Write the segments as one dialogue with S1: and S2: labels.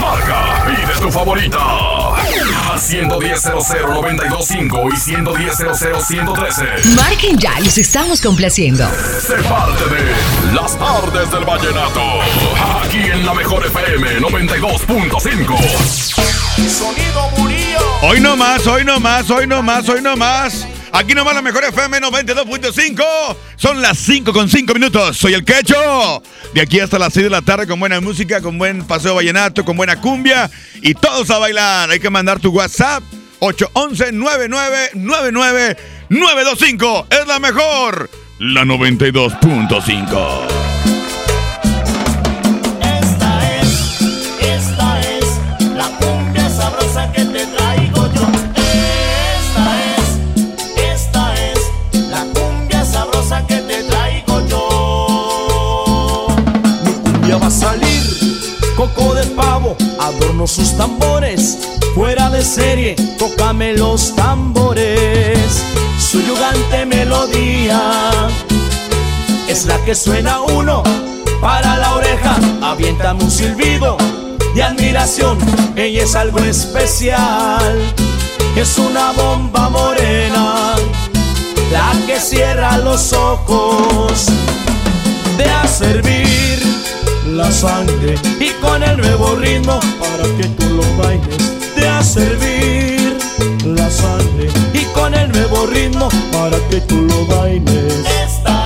S1: Marca, pide tu favorita. Al 110 925 y 110 113
S2: Marquen ya, los estamos complaciendo.
S1: Se parte de Las tardes del vallenato. Aquí en la mejor FM 92.5.
S3: Sonido Murillo.
S4: Hoy no más, hoy no más, hoy no más, hoy no más. Aquí nomás la mejor FM 92.5. Son las 5 con 5 minutos. Soy el Quecho. De aquí hasta las 6 de la tarde con buena música, con buen paseo vallenato, con buena cumbia. Y todos a bailar. Hay que mandar tu WhatsApp. 811-9999-925. Es la mejor. La 92.5.
S3: Esta es, esta es la cumbia sabrosa que sus tambores. Fuera de serie, tócame los tambores. Su yugante melodía es la que suena uno para la oreja. Aviéntame un silbido de admiración. Ella es algo especial. Es una bomba morena, la que cierra los ojos. De servir la sangre y con el nuevo ritmo para que tú lo bailes. De a servir la sangre y con el nuevo ritmo para que tú lo bailes. Esta es, esta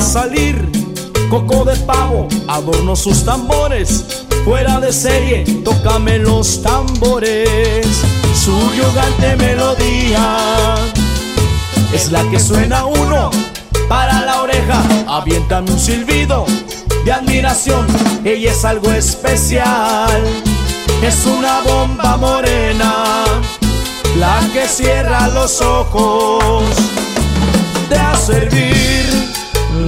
S3: salir, coco de pavo, adorno sus tambores. Fuera de serie, tócame los tambores. Su yogante melodía es la que suena uno para la oreja. Aviéntame un silbido de admiración. Ella es algo especial. Es una bomba morena, la que cierra los ojos de a servir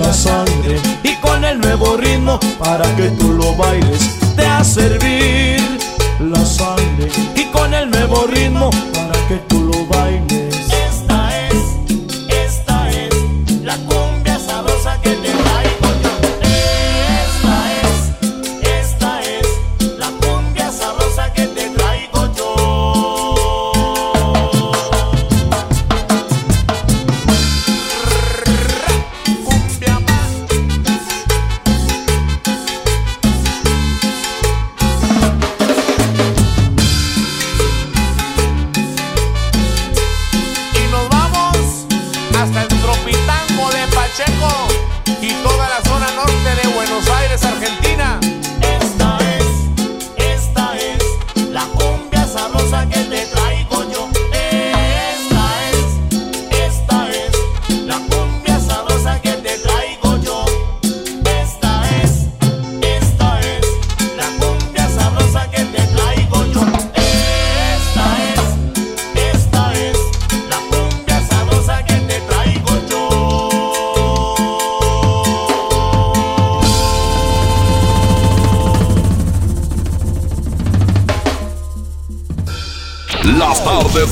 S3: la sangre y con el nuevo ritmo para que tú lo bailes de a servir la sangre y con el nuevo ritmo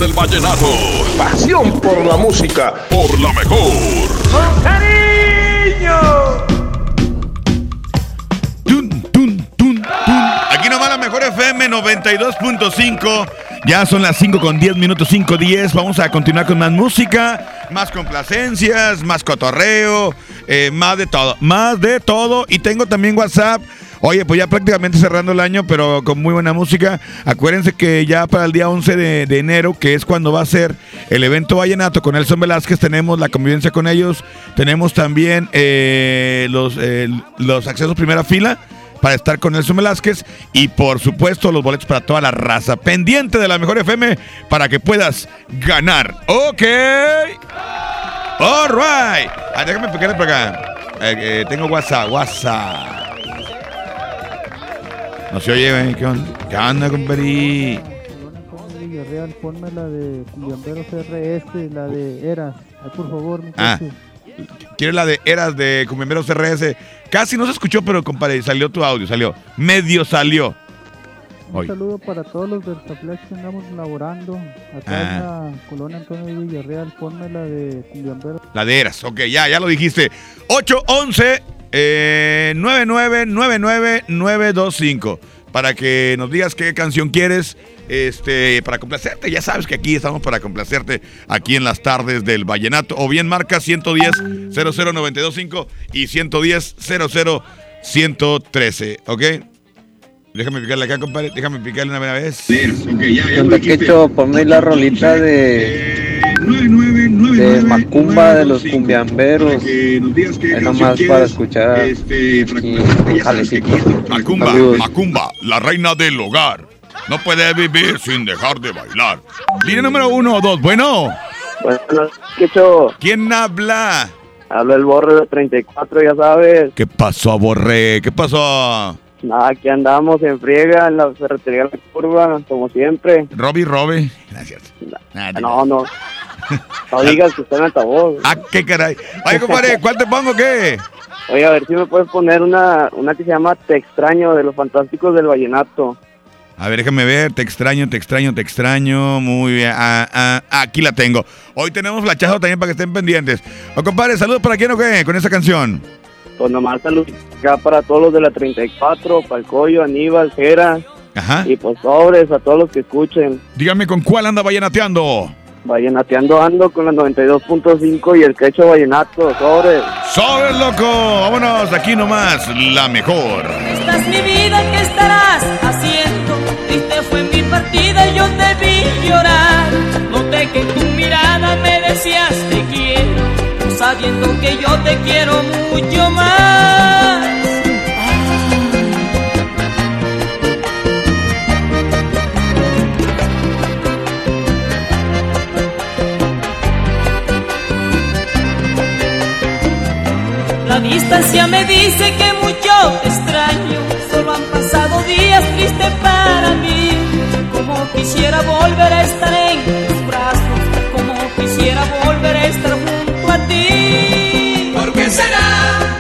S1: del vallenato.
S5: Pasión por la música.
S1: Por la mejor.
S6: Con cariño.
S4: Tun, tun, tun, tun. Aquí nomás la mejor FM 92.5. Ya son las 5 con 10 minutos, 5 10. Vamos a continuar con más música, más complacencias, más cotorreo, eh, más de todo, más de todo. Y tengo también WhatsApp. Oye, pues ya prácticamente cerrando el año, pero con muy buena música. Acuérdense que ya para el día 11 de, enero, que es cuando va a ser el evento Vallenato con Nelson Velázquez, tenemos la convivencia con ellos. Tenemos también eh, los, eh, los accesos primera fila para estar con Nelson Velázquez y por supuesto los boletos para toda la raza. Pendiente de la mejor FM para que puedas ganar. Ok. All right. Ah, déjame picarle por acá. Eh, eh, tengo WhatsApp, WhatsApp. No se oye, güey. ¿Qué onda? ¿Qué onda, compadre?
S7: Villarreal, ponme la de Cumbiamberos RS, la de Eras. Ay, por favor,
S4: Ah. ¿Quieres la de Eras de Cumbiamberos RS? Casi no se escuchó, pero compadre, salió tu audio, salió. Medio salió.
S7: Un saludo para todos los del Taplex que andamos laborando. Acá
S4: Ah.
S7: en la colonia Antonio Villarreal, ponme la de Cumbiamberos.
S4: La de Eras, ok, ya, ya lo dijiste. 811 eh, 9999925 para que nos digas qué canción quieres este, para complacerte. Ya sabes que aquí estamos para complacerte aquí en las tardes del Vallenato. O bien marca 110 00925 y 110 00113, ¿ok? Déjame picarle acá, compadre. Déjame picarle una vez.
S8: Quecho, ponme la rolita de, de Macumba de los cumbiamberos. Es nomás para escuchar Jalecito.
S4: Macumba. Macumba, la reina del hogar. No puede vivir sin dejar de bailar. Línea número uno o dos. Bueno,
S9: Bueno,
S4: ¿quién habla?
S9: habla el borre de 34, ya sabes.
S4: ¿Qué pasó, Borré? ¿Qué pasó?
S9: Nada, aquí andamos en friega en la ferretería de la curva, como siempre.
S4: Robbie, Robe. Gracias. Nah,
S9: No, no. No digas que está en altavoz.
S4: Ah, qué caray. Oye, compadre, ¿cuál te pongo qué?
S9: Oye, a ver si me puedes poner una, una que se llama Te extraño, de los fantásticos del vallenato.
S4: A ver, déjame ver. Te extraño, te extraño, te extraño. Muy bien. Ah, ah, aquí la tengo. Hoy tenemos flachazo también para que estén pendientes. O compadre, saludos para quién o qué con esa canción.
S9: Pues nomás salud acá para todos los de la 34, Palcoyo, Aníbal, Jera.
S4: Ajá.
S9: Y pues sobres a todos los que escuchen.
S4: Dígame con cuál anda vallenateando.
S9: Vallenateando ando con la 92.5 y el quecho vallenato, sobres.
S4: ¡Sobres, loco! Vámonos, aquí nomás, la mejor.
S10: Esta es mi vida, ¿qué estarás haciendo? Triste fue mi partida y yo te vi llorar. Noté que en tu mirada me decías te quiero, sabiendo que yo te quiero mucho más. La distancia me dice que mucho te extraño, solo han pasado días tristes para mí. Como quisiera volver a estar en tus brazos, como quisiera volver a estar junto a ti.
S6: ¿Por qué será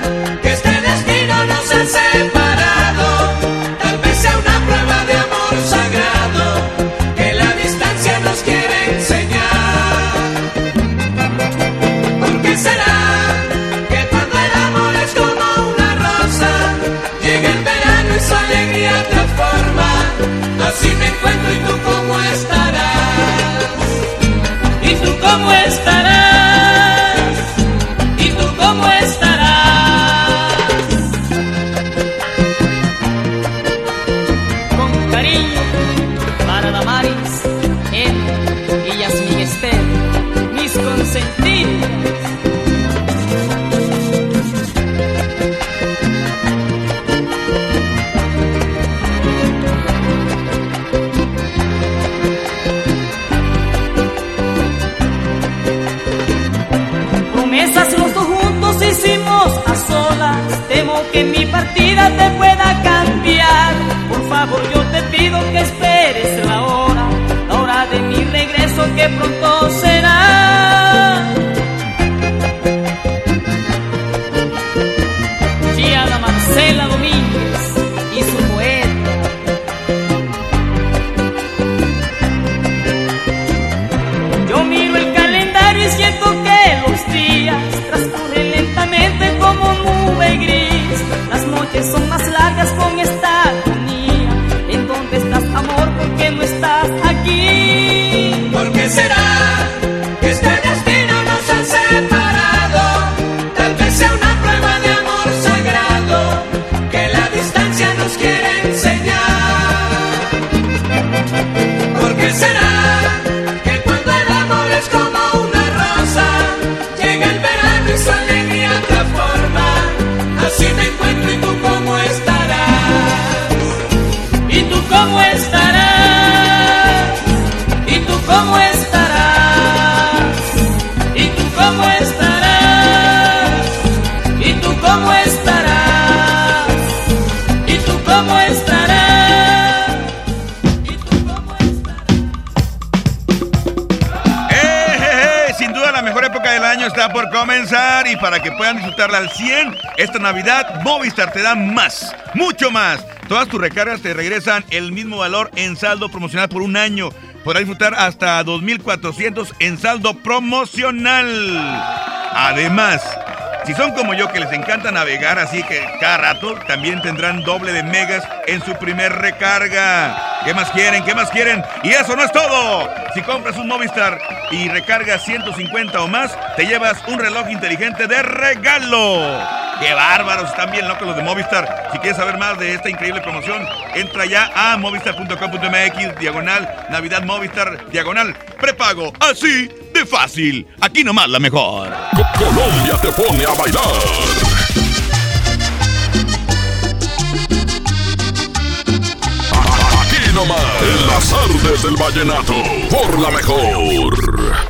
S10: para que
S4: puedan disfrutarla al 100, esta Navidad Movistar te da más, mucho más. Todas tus recargas te regresan el mismo valor en saldo promocional por un año. Podrás disfrutar hasta 2.400 en saldo promocional. Además, si son como yo que les encanta navegar, así que cada rato también tendrán doble de megas en su primer recarga. ¿Qué más quieren? ¿Qué más quieren? Y eso no es todo. Si compras un Movistar y recargas 150 o más, te llevas un reloj inteligente de regalo. ¡Qué bárbaros! Están bien locos los de Movistar. Si quieres saber más de esta increíble promoción, entra ya a movistar.com.mx, diagonal, Navidad Movistar, diagonal, prepago. Así de fácil. Aquí nomás la mejor.
S1: Colombia te pone a bailar. Aquí nomás, en las tardes del vallenato, por la mejor.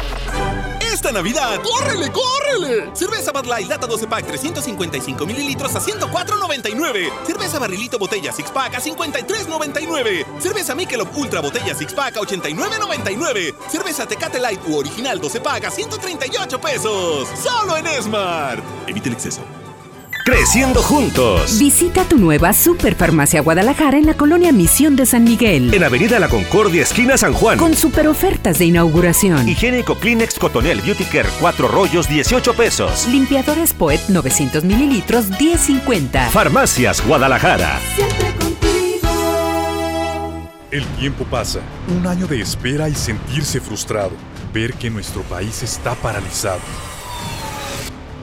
S11: Esta Navidad, ¡córrele, córrele! Cerveza Bud Light Lata 12 Pack 355 mililitros a 104.99. Cerveza Barrilito Botella Six Pack a 53.99. Cerveza Michelob Ultra Botella Six Pack a 89.99. Cerveza Tecate Light u Original 12 Pack a 138 pesos. Solo en Smart. Evite el exceso.
S12: Creciendo juntos.
S2: Visita tu nueva Superfarmacia Guadalajara en la colonia Misión de San Miguel.
S12: En Avenida La Concordia, esquina San Juan.
S2: Con super ofertas de inauguración.
S12: Higiénico Kleenex Cotonel Beauty Care 4 rollos 18 pesos.
S2: Limpiadores Poet 900 mililitros 10.50.
S12: Farmacias Guadalajara.
S13: Siempre contigo.
S14: El tiempo pasa. Un año de espera y sentirse frustrado. Ver que nuestro país está paralizado.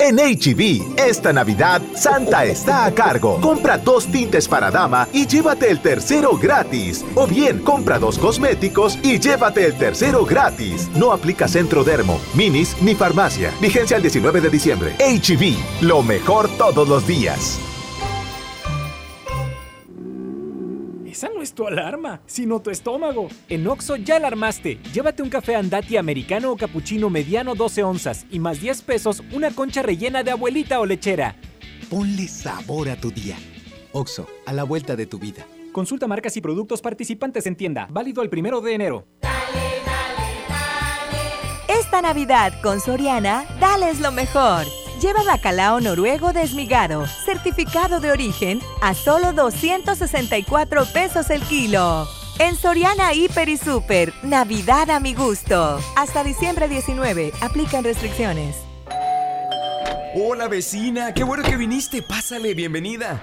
S15: En HB, esta Navidad, Santa está a cargo. Compra dos tintes para dama y llévate el tercero gratis. O bien, compra dos cosméticos y llévate el tercero gratis. No aplica Centro Dermo, Minis ni farmacia. Vigencia el 19 de diciembre. HB, lo mejor todos los días.
S16: Esa no es tu alarma, sino tu estómago. En Oxo ya la armaste. Llévate un café andati americano o cappuccino mediano 12 onzas y más 10 pesos una concha rellena de abuelita o lechera.
S17: Ponle sabor a tu día. Oxo, a la vuelta de tu vida.
S16: Consulta marcas y productos participantes en tienda. Válido el primero de enero.
S18: Esta Navidad con Soriana, dales lo mejor. Lleva bacalao noruego desmigado, certificado de origen, a solo 264 pesos el kilo. En Soriana Hiper y Super, Navidad a mi gusto. Hasta diciembre 19, aplican restricciones.
S8: Hola vecina, qué bueno que viniste. Pásale, bienvenida.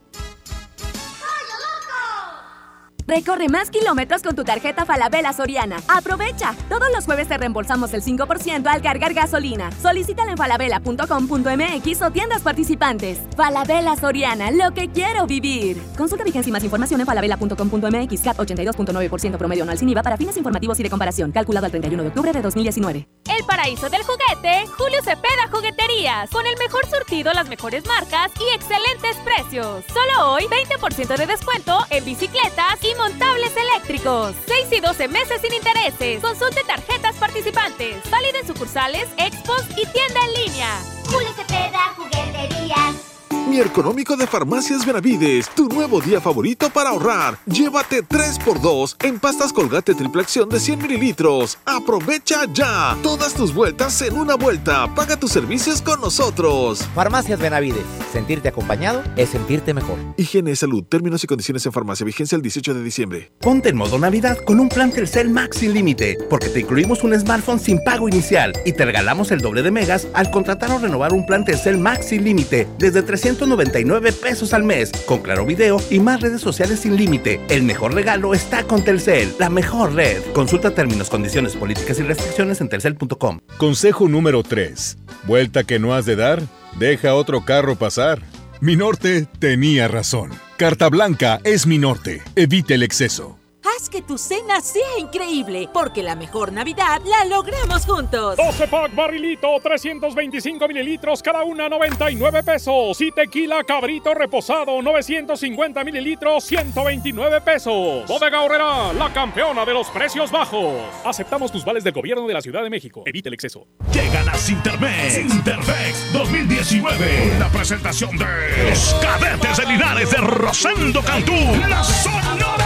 S19: Recorre más kilómetros con tu tarjeta Falabella Soriana. ¡Aprovecha! Todos los jueves te reembolsamos el 5% al cargar gasolina. Solicítala en falabella.com.mx o tiendas participantes. Falabella Soriana, lo que quiero vivir. Consulta vigencia y más información en falabella.com.mx. CAT 82.9% promedio anual sin IVA para fines informativos y de comparación. Calculado al 31 de octubre de 2019.
S20: El paraíso del juguete, Julio Cepeda Jugueterías. Con el mejor surtido, las mejores marcas y excelentes precios. Solo hoy, 20% de descuento en bicicletas y montables eléctricos. 6 y 12 meses sin intereses. Consulte tarjetas participantes. Válida en sucursales, expos y tienda en línea.
S21: Julio Cepeda, jugueterías.
S8: Mi económico de Farmacias Benavides, tu nuevo día favorito para ahorrar. Llévate 3x2 en pastas Colgate triple acción de 100 mililitros. Aprovecha ya. Todas tus vueltas en una vuelta. Paga tus servicios con nosotros.
S22: Farmacias Benavides. Sentirte acompañado es sentirte mejor.
S8: Higiene y salud. Términos y condiciones en farmacia. Vigencia el 18 de diciembre.
S23: Ponte en modo Navidad con un plan Telcel Max sin límite, porque te incluimos un smartphone sin pago inicial y te regalamos el doble de megas al contratar o renovar un plan Telcel Max sin límite desde 399 pesos al mes, con claro video y más redes sociales sin límite. El mejor regalo está con Telcel, la mejor red. Consulta términos, condiciones, políticas y restricciones en telcel.com.
S24: Consejo número 3. Vuelta que no has de dar, deja otro carro pasar. Mi norte tenía razón. Carta Blanca es mi norte. Evite el exceso.
S25: Haz que tu cena sea increíble, porque la mejor Navidad la logramos juntos.
S10: 12 pack barrilito, 325 mililitros, cada una 99 pesos. Y tequila cabrito reposado, 950 mililitros, 129 pesos. Bodega Horrera, la campeona de los precios bajos. Aceptamos tus vales del gobierno de la Ciudad de México. Evite el exceso.
S1: Llegan a Sintermex. Sintermex 2019. La presentación de los cadetes de Linares de Rosendo Cantú. La Sonora.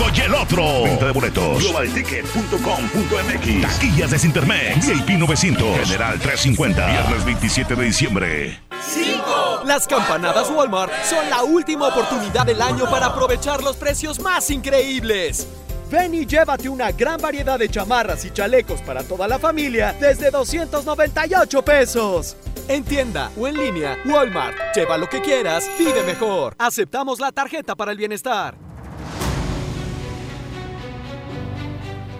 S1: Gordo y el otro. Venta de boletos. Globalticket.com.mx. Taquillas de Sintermex. VIP 900. General 350. Viernes 27 de diciembre.
S16: 5. Las campanadas Walmart son la última oportunidad del año para aprovechar los precios más increíbles. Ven y llévate una gran variedad de chamarras y chalecos para toda la familia desde 298 pesos. En tienda o en línea, Walmart. Lleva lo que quieras, vive mejor. Aceptamos la tarjeta para el bienestar.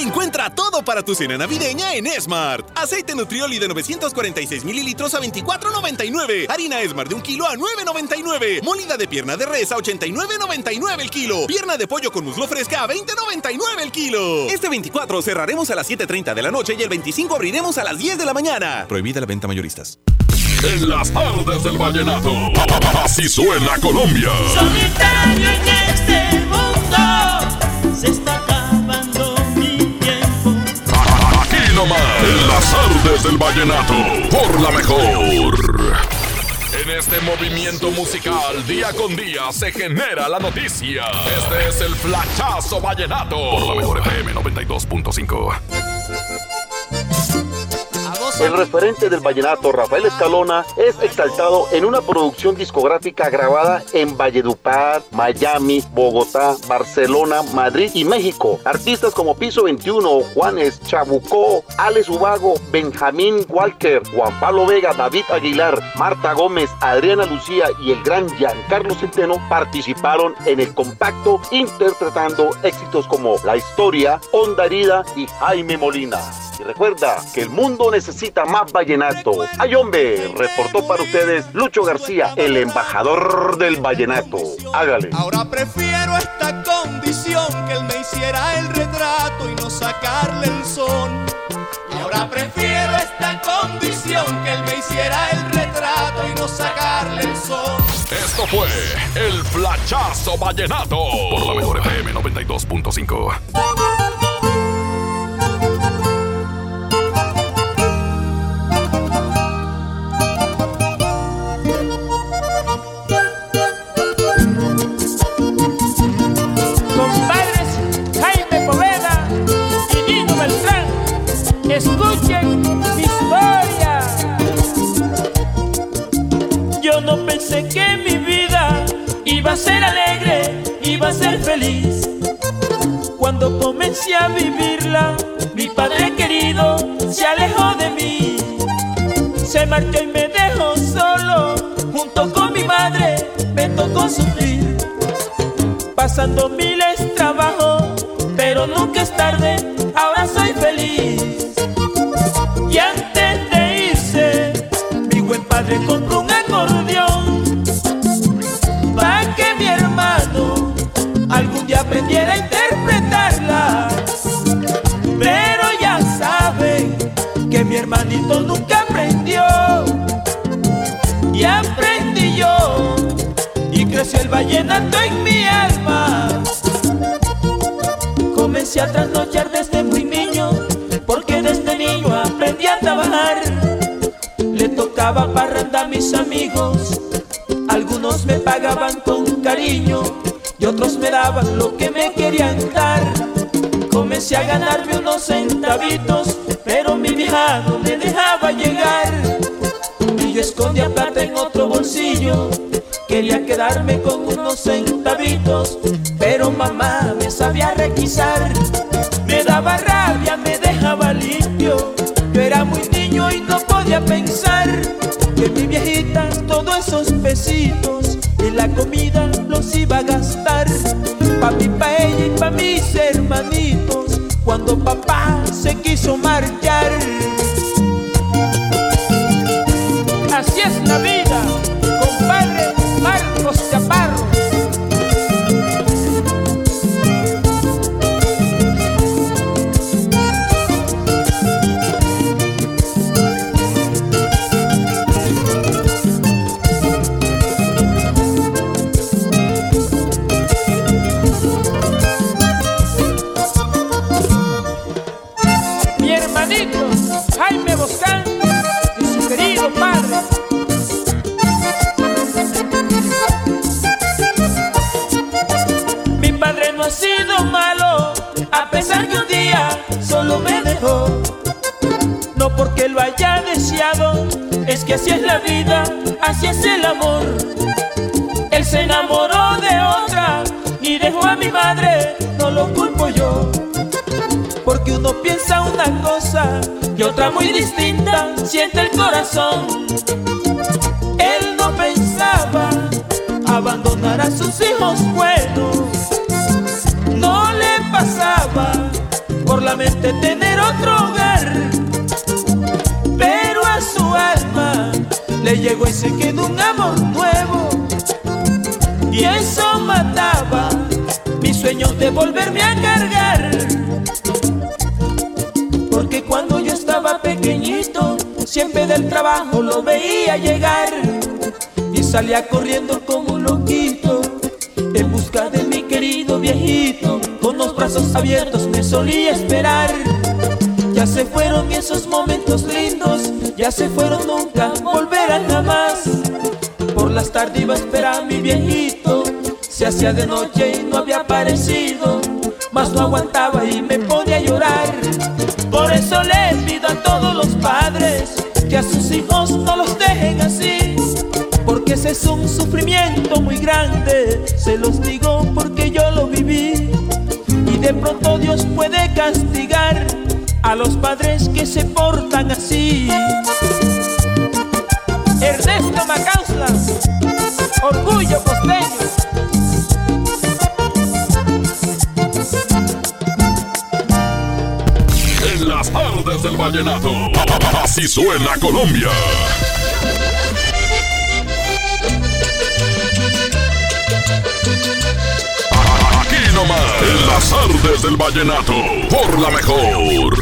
S11: Encuentra todo para tu cena navideña en Smart. Aceite Nutrioli de 946 mililitros a 24.99. Harina Smart de un kilo a 9.99. Molida de pierna de res a 89.99 el kilo. Pierna de pollo con muslo fresca a 20.99 el kilo. Este 24 cerraremos a las 7.30 de la noche y el 25 abriremos a las 10 de la mañana. Prohibida la venta mayoristas.
S1: En las tardes del vallenato. Así suena Colombia.
S6: Solitario en este mundo se está
S1: las tardes del vallenato. Por la mejor. En este movimiento musical, día con día, se genera la noticia. Este es el flachazo vallenato. Por la mejor FM 92.5.
S26: El referente del vallenato, Rafael Escalona, es exaltado en una producción discográfica grabada en Valledupar, Miami, Bogotá, Barcelona, Madrid y México. Artistas como Piso 21, Juanes, Chabucó, Alex Ubago, Benjamín Walker, Juan Pablo Vega, David Aguilar, Marta Gómez, Adriana Lucía y el gran Giancarlo Centeno participaron en el compacto interpretando éxitos como La Historia, Onda Herida y Jaime Molina. Y recuerda que el mundo necesita más vallenato. Ay hombre, reportó para ustedes Lucho García, el embajador del vallenato. Hágale.
S6: Ahora prefiero esta condición que él me hiciera el retrato y no sacarle el son. Ahora prefiero esta condición que él me hiciera el retrato y no sacarle el son.
S1: Esto fue el flachazo vallenato. Por la mejor FM 92.5.
S27: quería vivirla, mi padre querido se alejó de mí, se marchó y me dejó solo, junto con mi madre me tocó sufrir, pasando miles trabajos, pero nunca es tarde, ahora soy feliz. Y antes de irse, mi buen padre compró un vallenato en mi alma. Comencé a trasnochar desde muy niño porque desde niño aprendí a trabajar. Le tocaba parranda a mis amigos, algunos me pagaban con cariño y otros me daban lo que me querían dar. Comencé a ganarme unos centavitos, pero mi vieja no me dejaba llegar. Y yo escondía plata en otro bolsillo, quería quedarme con unos centavitos, pero mamá me sabía requisar. Me daba rabia, me dejaba limpio. Yo era muy niño y no podía pensar que mi viejita todos esos pesitos en la comida los iba a gastar. Pa' mi pa' ella y pa' mis hermanitos cuando papá se quiso marchar. Así es la vida, que así es la vida, así es el amor. Él se enamoró de otra y dejó a mi madre, no lo culpo yo. Porque uno piensa una cosa y otra muy distinta siente el corazón. Él no pensaba abandonar a sus hijos buenos. No le pasaba por la mente tener otro hogar. Le llegó y se quedó un amor nuevo. Y eso mataba mis sueños de volverme a cargar. Porque cuando yo estaba pequeñito, siempre del trabajo lo veía llegar y salía corriendo como un loquito en busca de mi querido viejito. Con los brazos abiertos me solía esperar. Ya se fueron esos momentos lindos, ya se fueron nunca, volverán jamás. Por las tardes iba a esperar mi viejito, se hacía de noche y no había aparecido, mas no aguantaba y me ponía a llorar. Por eso le pido a todos los padres que a sus hijos no los dejen así, porque ese es un sufrimiento muy grande, se los digo porque yo lo viví. Y de pronto Dios puede castigar a los padres que se portan así. Ernesto Macausla, orgullo costeño.
S1: En las tardes del vallenato. Así suena Colombia. En las tardes del vallenato. Por la mejor.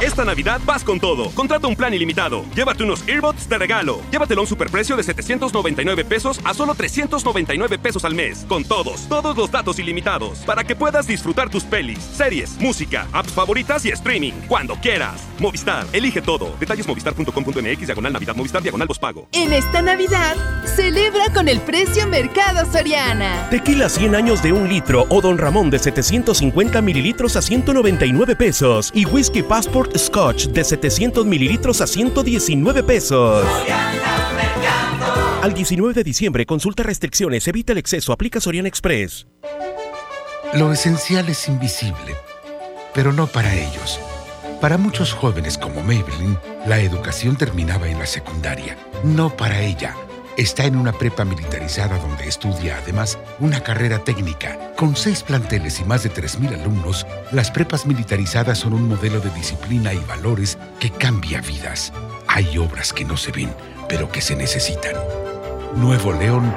S28: Esta Navidad vas con todo. Contrata un plan ilimitado. Llévate unos earbuds de regalo. Llévatelo a un superprecio de 799 pesos a solo 399 pesos al mes. Con todos, todos los datos ilimitados. Para que puedas disfrutar tus pelis, series, música, apps favoritas y streaming. Cuando quieras. Movistar, elige todo. Detalles movistar.com.mx, diagonal Navidad, Movistar, diagonal pospago.
S29: En esta Navidad, celebra con el precio Mercado Soriana.
S30: Tequila 100 años de un litro o Don Ramón de 750 mililitros a 199 pesos. Y Whisky Passport Scotch de 700 mililitros a 119 pesos. Al 19 de diciembre, consulta restricciones, evita el exceso, aplica Soriana Express.
S31: Lo esencial es invisible, pero no para ellos. Para muchos jóvenes como Maybelline, la educación terminaba en la secundaria. No para ella. Está en una prepa militarizada donde estudia además una carrera técnica. Con seis planteles y más de 3.000 alumnos, las prepas militarizadas son un modelo de disciplina y valores que cambia vidas. Hay obras que no se ven, pero que se necesitan. Nuevo León,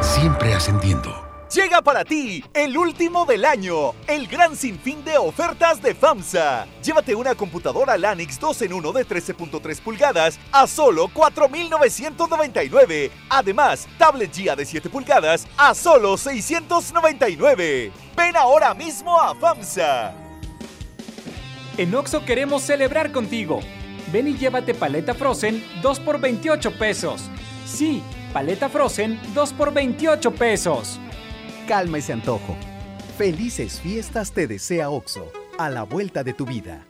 S31: siempre ascendiendo.
S15: Llega para ti el último del año, el gran sinfín de ofertas de FAMSA. Llévate una computadora Lanix 2 en 1 de 13.3 pulgadas a solo 4.999. Además, tablet GIA de 7 pulgadas a solo 699. Ven ahora mismo a FAMSA.
S16: En Oxo queremos celebrar contigo. Ven y llévate paleta Frozen 2 por 28 pesos. Sí, paleta Frozen 2 por 28 pesos.
S12: Calma ese antojo. Felices fiestas te desea OXO, a la vuelta de tu vida.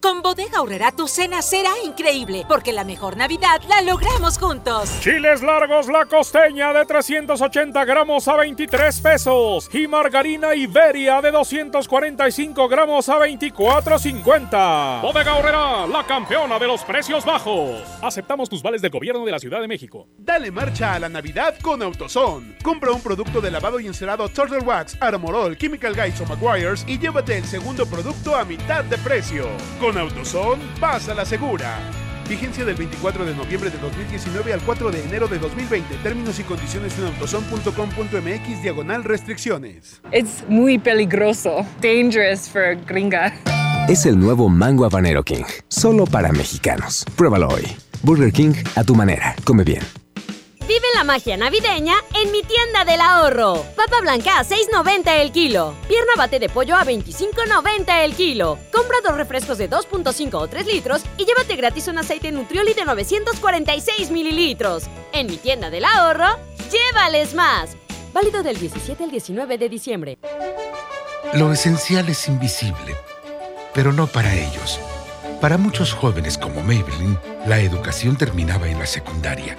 S32: Con Bodega Aurrera tu cena será increíble, porque la mejor Navidad la logramos juntos.
S10: Chiles largos la costeña de 380 gramos a 23 pesos y margarina Iberia de 245 gramos a 24.50. Bodega Aurrera, la campeona de los precios bajos. Aceptamos tus vales del gobierno de la Ciudad de México.
S33: Dale marcha a la Navidad con AutoZone. Compra un producto de lavado y encerado Turtle Wax, Armorol, Chemical Guys o Maguires y llévate el segundo producto a mitad de precio. Con AutoZone, vas a la segura. Vigencia del 24 de noviembre de 2019 al 4 de enero de 2020. Términos y condiciones en autozone.com.mx diagonal restricciones.
S34: Es muy peligroso. Dangerous for gringa.
S35: Es el nuevo Mango Habanero King. Solo para mexicanos. Pruébalo hoy. Burger King a tu manera. Come bien.
S25: Vive la magia navideña en mi tienda del ahorro. Papa blanca a 6.90 el kilo. Pierna bate de pollo a 25.90 el kilo. Compra dos refrescos de 2.5 o 3 litros y llévate gratis un aceite Nutrioli de 946 mililitros. En mi tienda del ahorro, llévales más. Válido del 17 al 19 de diciembre.
S31: Lo esencial es invisible, pero no para ellos. Para muchos jóvenes como Maybelline, la educación terminaba en la secundaria.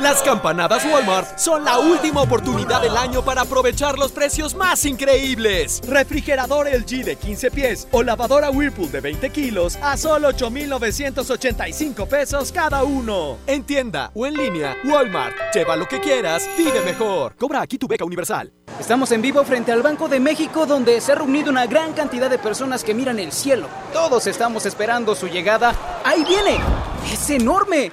S6: Las campanadas Walmart son la última oportunidad del año para aprovechar los precios más increíbles. Refrigerador LG de 15 pies o lavadora Whirlpool de 20 kilos a solo 8,985 pesos cada uno. En tienda o en línea, Walmart. Lleva lo que quieras, vive mejor. Cobra aquí tu beca universal.
S36: Estamos en vivo frente al Banco de México donde se ha reunido una gran cantidad de personas que miran el cielo. Todos estamos esperando su llegada. ¡Ahí viene! ¡Es enorme!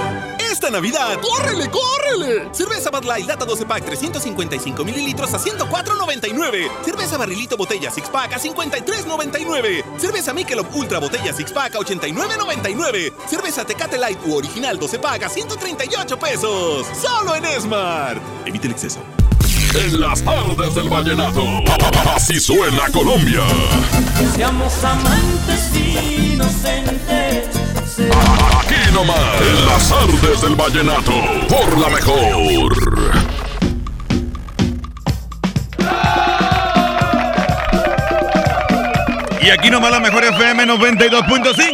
S11: Esta Navidad, ¡córrele, córrele! Cerveza Bud Light Lata 12 Pack 355 mililitros a 104.99. Cerveza Barrilito Botella Six Pack a 53.99. Cerveza Michelob Ultra Botella Six Pack a 89.99. Cerveza Tecate Light u Original 12 Pack a 138 pesos. Solo en Smart. Evite el exceso.
S1: En las tardes del vallenato. Así suena Colombia.
S27: Seamos amantes inocentes.
S1: Aquí nomás, en las tardes del vallenato. Por la mejor.
S4: Y aquí nomás la mejor FM 92.5.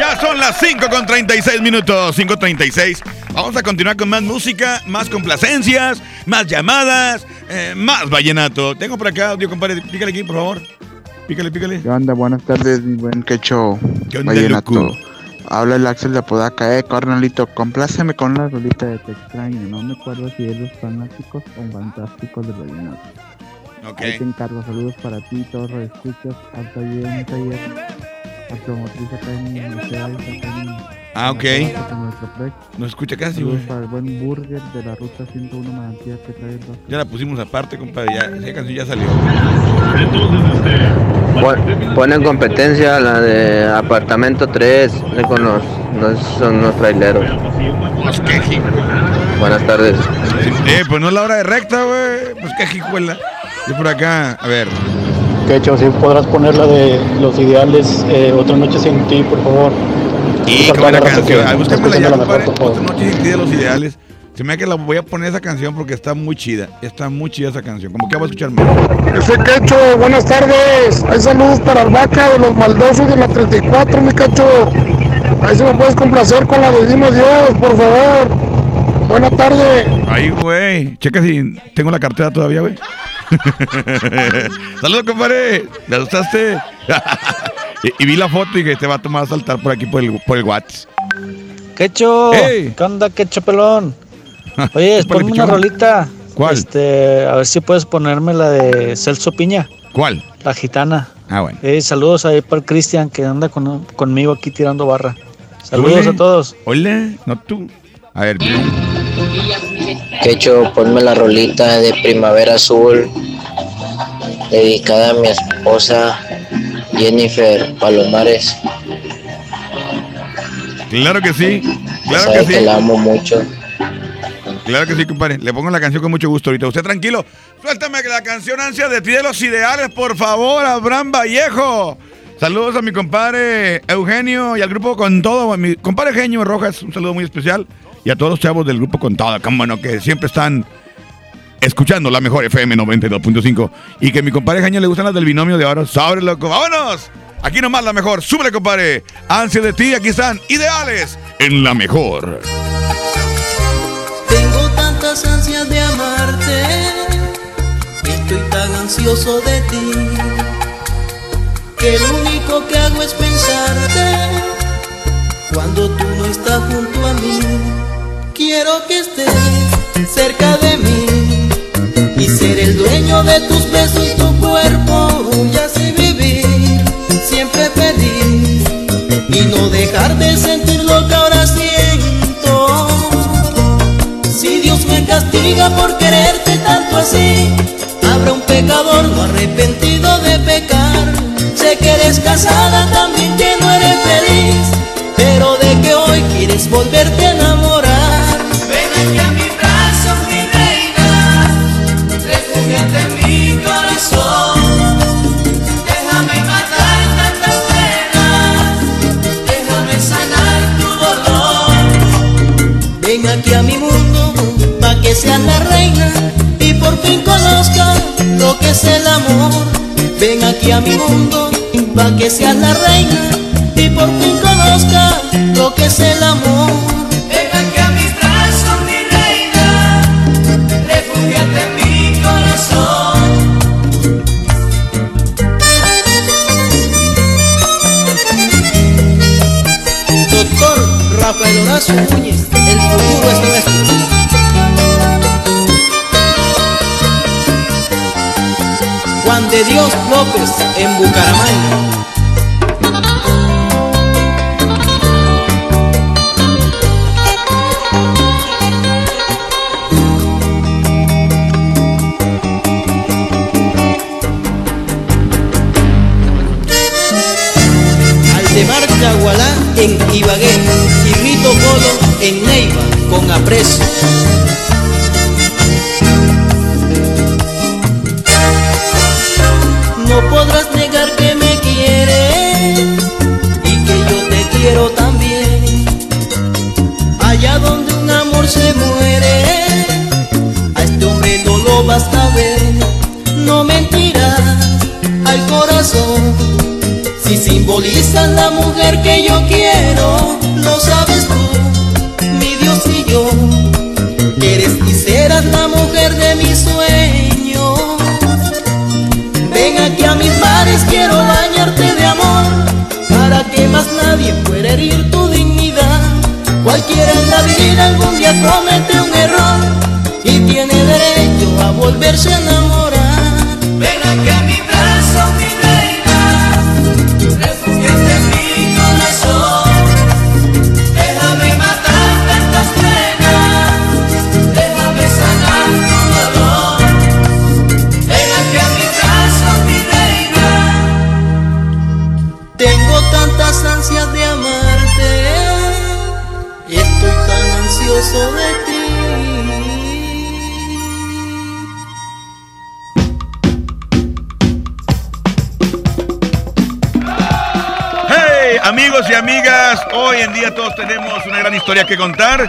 S4: Ya son las 5 con 36 minutos. 5.36. Vamos a continuar con más música, más complacencias, más llamadas, eh, más vallenato. Tengo por acá audio, compadre. Pícale aquí, por favor. Pícale, pícale.
S7: ¿Qué onda? Buenas tardes, mi buen quecho.
S4: ¿Qué onda,
S7: Vallenato.
S4: loco?
S7: Habla el Axel de Apodaca, eh, carnalito. Compláceme con la rolita de Te extraño. No me acuerdo si es los fanáticos o fantásticos de Vallenato.
S4: Ok.
S7: Ahí te encargo. Saludos para ti, todos los escuchas. Al taller, un taller automotriz acá en Mercedes, acá en-
S4: Ah, ok. No escucha casi, güey.
S7: para el buen burger de la ruta 101 Manantial que trae dos.
S4: Ya la pusimos aparte, compadre. Ya, esa canción ya salió.
S37: Pon, pon en competencia la de apartamento 3 de con los, los- son los traileros.
S4: Los queji.
S37: Buenas tardes.
S4: Eh, pues no es la hora de recta, güey. Pues qué jijuela. Yo por acá, a ver.
S38: Quecho, si podrás poner la de los ideales, eh, otra noche sin ti, por favor.
S4: Y
S38: Esa
S4: qué buena
S38: raza que
S4: canción. Ah, búscamela ya,
S38: la mejor,
S4: compadre. Otra noche sin ti de los ideales. Se me da que la voy a poner esa canción porque está muy chida. Está muy chida esa canción. Como que voy a escuchar más.
S39: Ese Quecho, buenas tardes. Hay saludos para el vaca de los maldosos de la 34, mi Quecho. Ahí se me puedes complacer con la de Dime Dios, por favor. Buena tarde.
S4: Ay, güey. Checa si tengo la cartera todavía, güey. Saludos, compadre. ¿Me asustaste? y, y vi la foto y que te va a tomar a saltar por aquí por el, por el WhatsApp.
S38: Quecho, ¿qué onda, Quecho pelón? Oye, ponme una rolita.
S4: ¿Cuál?
S38: Este, a ver si puedes ponerme la de Celso Piña.
S4: ¿Cuál?
S38: La gitana.
S4: Ah, bueno.
S38: Eh, saludos ahí para el Cristian que anda con- conmigo aquí tirando barra. Saludos
S4: Ole.
S38: a todos.
S4: Hola, no tú. A ver,
S37: Quecho, ponme la rolita de Primavera Azul dedicada a mi esposa Jennifer Palomares.
S4: Claro que sí. Claro
S37: Sabe
S4: que
S37: que
S4: sí.
S37: la amo mucho.
S4: Claro que sí, compadre. Le pongo la canción con mucho gusto ahorita. Usted tranquilo. Suéltame la canción Ansia de ti de los ideales, por favor, Abraham Vallejo. Saludos a mi compadre Eugenio y al grupo Con Todo. A mi compadre Eugenio Rojas, un saludo muy especial. Y a todos los chavos del grupo Con Todo, cómo no, que siempre están escuchando la mejor FM 92.5. Y que mi compadre Eugenio le gustan las del binomio de oro. Sobre loco. ¡Vámonos! Aquí nomás la mejor. Súbele, compadre. Ansia de ti, aquí están. Ideales en la mejor.
S40: Tengo tantas ansias de amarte, estoy tan ansioso de ti, que lo único que hago es pensarte cuando tú no estás junto a mí. Quiero que estés cerca de mí y ser el dueño de tus besos y tu cuerpo y así vivir siempre feliz y no dejar de sentir lo que ahora siento. Si Dios me castiga por quererte tanto así, habrá un pecador no arrepentido de pecar. Sé que eres casada, también que no eres feliz, pero de que hoy quieres volverte a enamorar. Seas la reina y por fin conozca lo que es el amor. Ven aquí a mi mundo, pa' que seas la reina y por fin conozca lo que es el amor. De Dios López en Bucaramanga.
S4: Tenemos una gran historia que contar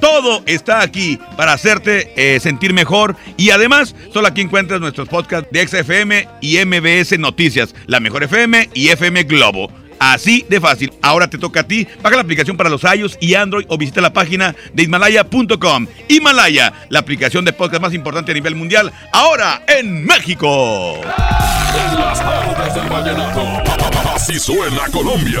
S4: Todo está aquí para hacerte eh, sentir mejor y además solo aquí encuentras nuestros podcasts de XFM y MBS Noticias, la mejor FM y FM Globo. Así de fácil. Ahora te toca a ti. Baja la aplicación para los iOS y Android o visita la página de Himalaya.com. Himalaya, la aplicación de podcast más importante a nivel mundial, ahora en México.
S1: Las del. Así suena Colombia.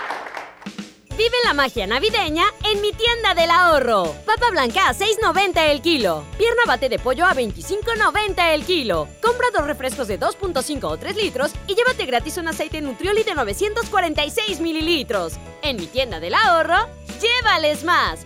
S25: Vive la magia navideña en mi tienda del ahorro. Papa blanca a 6.90 el kilo. Pierna bate de pollo a 25.90 el kilo. Compra dos refrescos de 2.5 o 3 litros y llévate gratis un aceite Nutrioli de 946 mililitros. En mi tienda del ahorro, llévales más.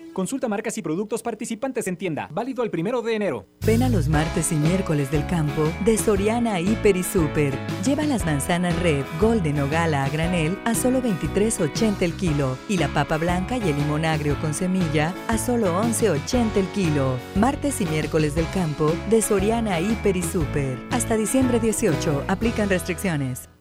S16: Consulta marcas y productos participantes en tienda. Válido el primero de enero.
S20: Ven a los martes y miércoles del campo de Soriana Hiper y Super. Lleva las manzanas Red, Golden o Gala a granel a solo 23.80 el kilo y la papa blanca y el limón agrio con semilla a solo 11.80 el kilo. Martes y miércoles del campo de Soriana Hiper y Super. Hasta diciembre 18. Aplican restricciones.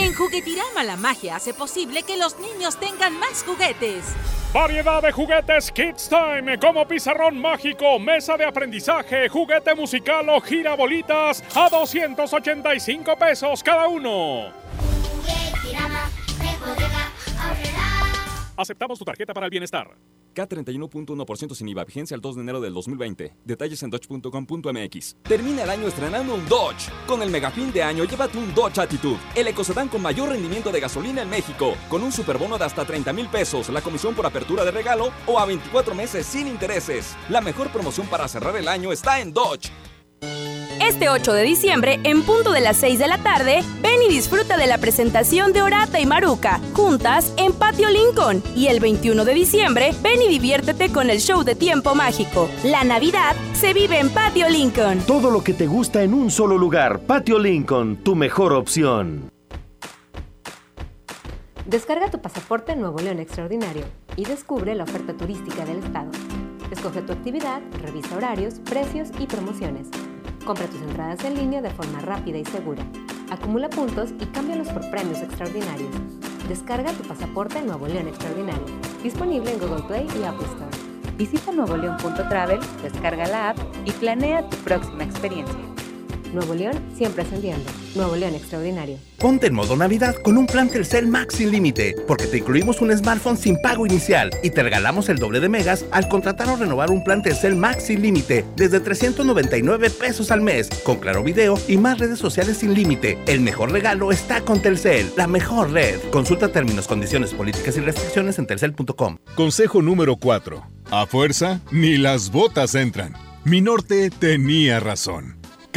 S41: En Juguetirama la magia hace posible que los niños tengan más juguetes.
S42: Variedad de juguetes Kids Time, como pizarrón mágico, mesa de aprendizaje, juguete musical o girabolitas a 285 pesos cada uno. Aceptamos tu tarjeta para el bienestar.
S35: CAT 31.1% sin IVA, vigencia el 2 de enero del 2020. Detalles en dodge.com.mx. Termina el año estrenando un Dodge. Con el mega fin de año, llévate un Dodge Attitude, el ecocedán con mayor rendimiento de gasolina en México, con un superbono de hasta 30 mil pesos, la comisión por apertura de regalo o a 24 meses sin intereses. La mejor promoción para cerrar el año está en Dodge.
S20: Este 8 de diciembre, en punto de las 6 de la tarde, ven y disfruta de la presentación de Orata y Maruca, juntas en Patio Lincoln. Y el 21 de diciembre, ven y diviértete con el show de Tiempo Mágico. La Navidad se vive en Patio Lincoln.
S43: Todo lo que te gusta en un solo lugar. Patio Lincoln, tu mejor opción.
S44: Descarga tu pasaporte Nuevo León Extraordinario y descubre la oferta turística del estado. Escoge tu actividad, revisa horarios, precios y promociones. Compra tus entradas en línea de forma rápida y segura. Acumula puntos y cámbialos por premios extraordinarios. Descarga tu pasaporte Nuevo León Extraordinario. Disponible en Google Play y Apple Store. Visita nuevoleón.travel, descarga la app y planea tu próxima experiencia. Nuevo León siempre ascendiendo. Nuevo León Extraordinario.
S23: Ponte en modo Navidad con un plan Telcel Max sin límite, porque te incluimos un smartphone sin pago inicial y te regalamos el doble de megas al contratar o renovar un plan Telcel Max sin límite desde 399 pesos al mes, con claro video y más redes sociales sin límite. El mejor regalo está con Telcel, la mejor red. Consulta términos, condiciones, políticas y restricciones en telcel.com.
S24: Consejo número 4. A fuerza, ni las botas entran. Mi norte tenía razón.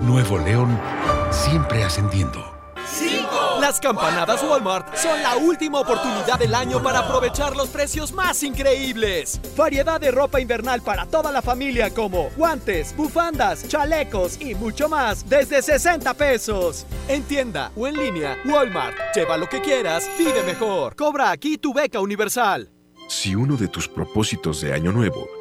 S31: Nuevo León, siempre ascendiendo.
S16: Las campanadas Walmart son la última oportunidad del año para aprovechar los precios más increíbles. Variedad de ropa invernal para toda la familia como guantes, bufandas, chalecos y mucho más desde 60 pesos. En tienda o en línea, Walmart. Lleva lo que quieras, vive mejor. Cobra aquí tu beca universal.
S45: Si uno de tus propósitos de año nuevo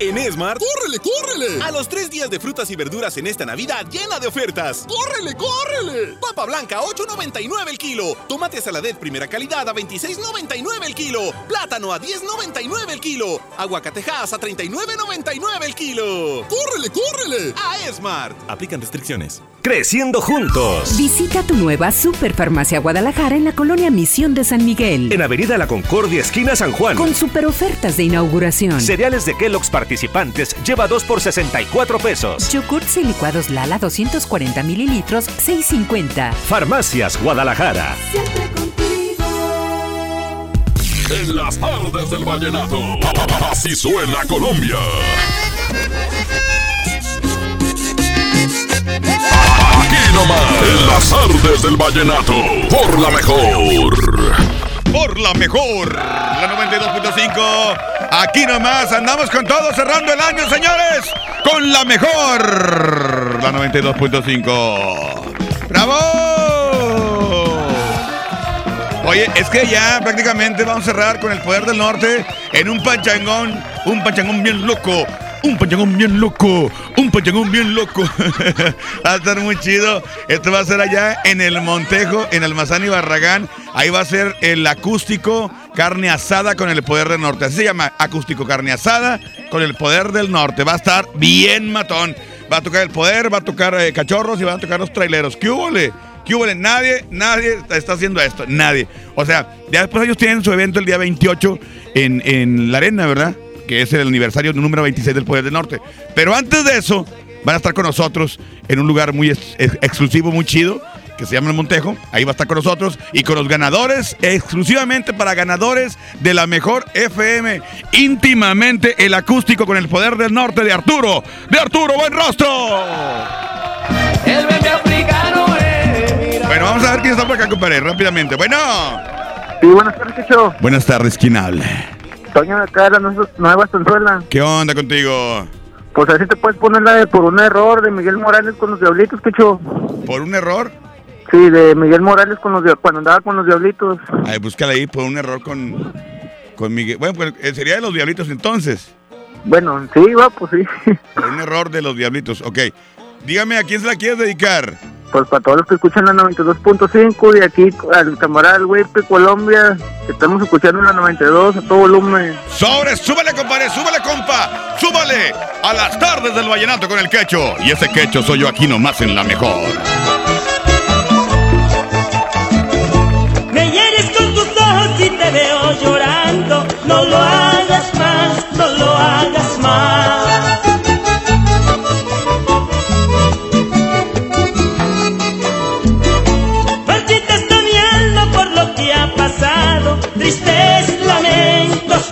S11: En Esmart, ¡córrele, córrele! A los tres días de frutas y verduras en esta Navidad llena de ofertas. ¡Córrele, córrele! Papa blanca, 8.99 el kilo. Tomate saladet primera calidad a 26.99 el kilo. Plátano a 10.99 el kilo. Aguacatejas a 39.99 el kilo. ¡Córrele, córrele! A Esmart. Aplican restricciones.
S8: Creciendo juntos.
S2: Visita tu nueva Superfarmacia Guadalajara en la colonia Misión de San Miguel.
S8: En Avenida La Concordia, esquina San Juan.
S2: Con super ofertas de inauguración.
S8: Cereales de Kellogg's participantes lleva 2 por 64 pesos.
S2: Yogurts y licuados Lala 240 mililitros, 6.50.
S8: Farmacias Guadalajara.
S1: En las tardes del vallenato. Así suena Colombia. Nomás. En las tardes del vallenato. Por la mejor.
S4: Por la mejor. La 92.5. Aquí nomás andamos con todo cerrando el año, señores. Con la mejor. La 92.5. ¡Bravo! Oye, es que ya prácticamente vamos a cerrar con el poder del norte en un panchangón, un panchangón bien loco, un panchangón bien loco, un panchangón bien loco. va a estar muy chido. Esto va a ser allá en el Montejo, en Almazán y Barragán. Ahí va a ser el acústico carne asada con el poder del norte. Así se llama acústico carne asada con el poder del norte. Va a estar bien matón. Va a tocar el poder, va a tocar eh, cachorros y van a tocar los traileros. ¿Qué hubo? ¿Qué hubo? Nadie, nadie está haciendo esto. Nadie. O sea, ya después ellos tienen su evento el día 28 en, en la arena, ¿verdad? Que es el aniversario número 26 del Poder del Norte. Pero antes de eso, van a estar con nosotros en un lugar muy ex- ex- exclusivo, muy chido. que se llama El Montejo. Ahí va a estar con nosotros y con los ganadores, exclusivamente para ganadores de la mejor FM. Íntimamente el acústico con el poder del norte de Arturo. De Arturo, buen rostro.
S46: El bebé africano es.
S4: Bueno, vamos a ver quién está por acá, compadre, rápidamente. Bueno.
S9: Sí, buenas tardes, Checho.
S4: Buenas tardes, ¿quién habla?
S9: Toño de acá, la Nueva- Estanzuela.
S4: ¿Qué onda contigo?
S9: Pues a ver si te puedes poner la de por un error de Miguel Morales con los Diablitos, Checho.
S4: ¿Por un error?
S9: Sí, de Miguel Morales con los cuando andaba con los Diablitos.
S4: Ay, búscala ahí por un error con, con Miguel. Bueno, pues eh, sería de los Diablitos entonces.
S9: Bueno, sí, va, pues sí.
S4: Por un error de los Diablitos, ok. Dígame, ¿a quién se la quieres dedicar?
S9: Pues para todos los que escuchan la 92.5 y aquí al camarada Huipe, Colombia, que estamos escuchando la 92 a todo volumen.
S4: Sobres, súbale, compadre, súbale, compa. Súbale a las tardes del vallenato con el quecho. Y ese quecho soy yo aquí nomás en la mejor.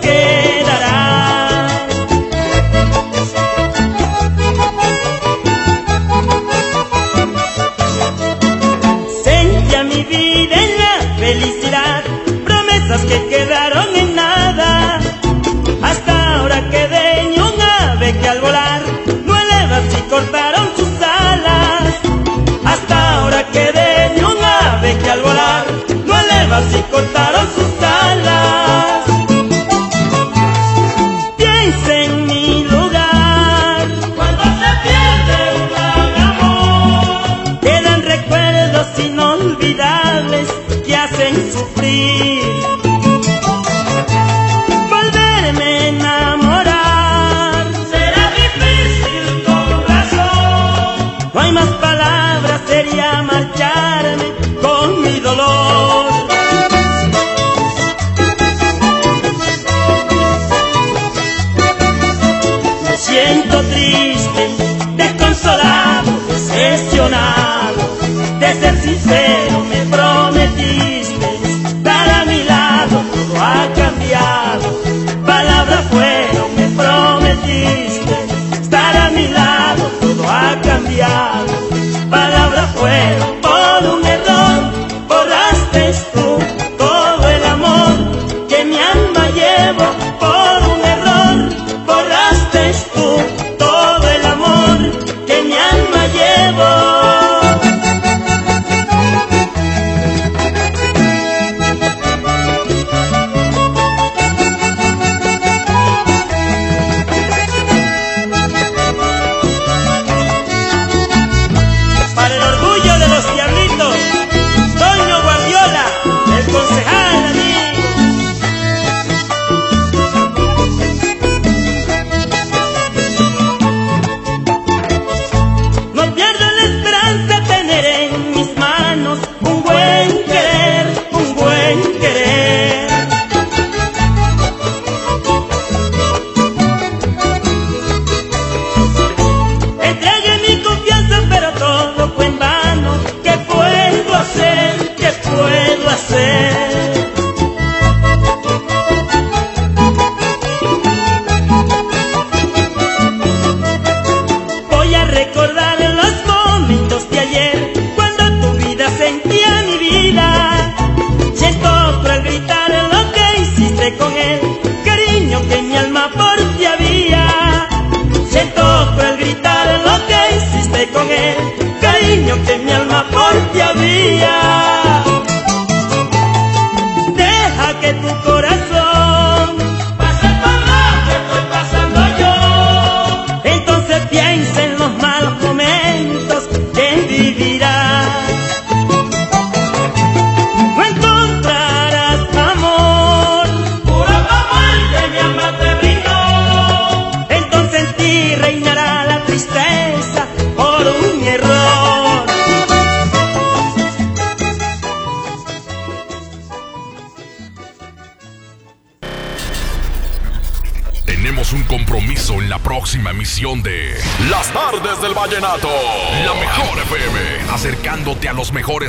S46: Quedarán. Sentía mi vida en la felicidad, promesas que quedaron en nada. Hasta ahora quedé en un ave que al volar no elevas y cortaron sus alas. Hasta ahora quedé en un ave que al volar no elevas y cortaron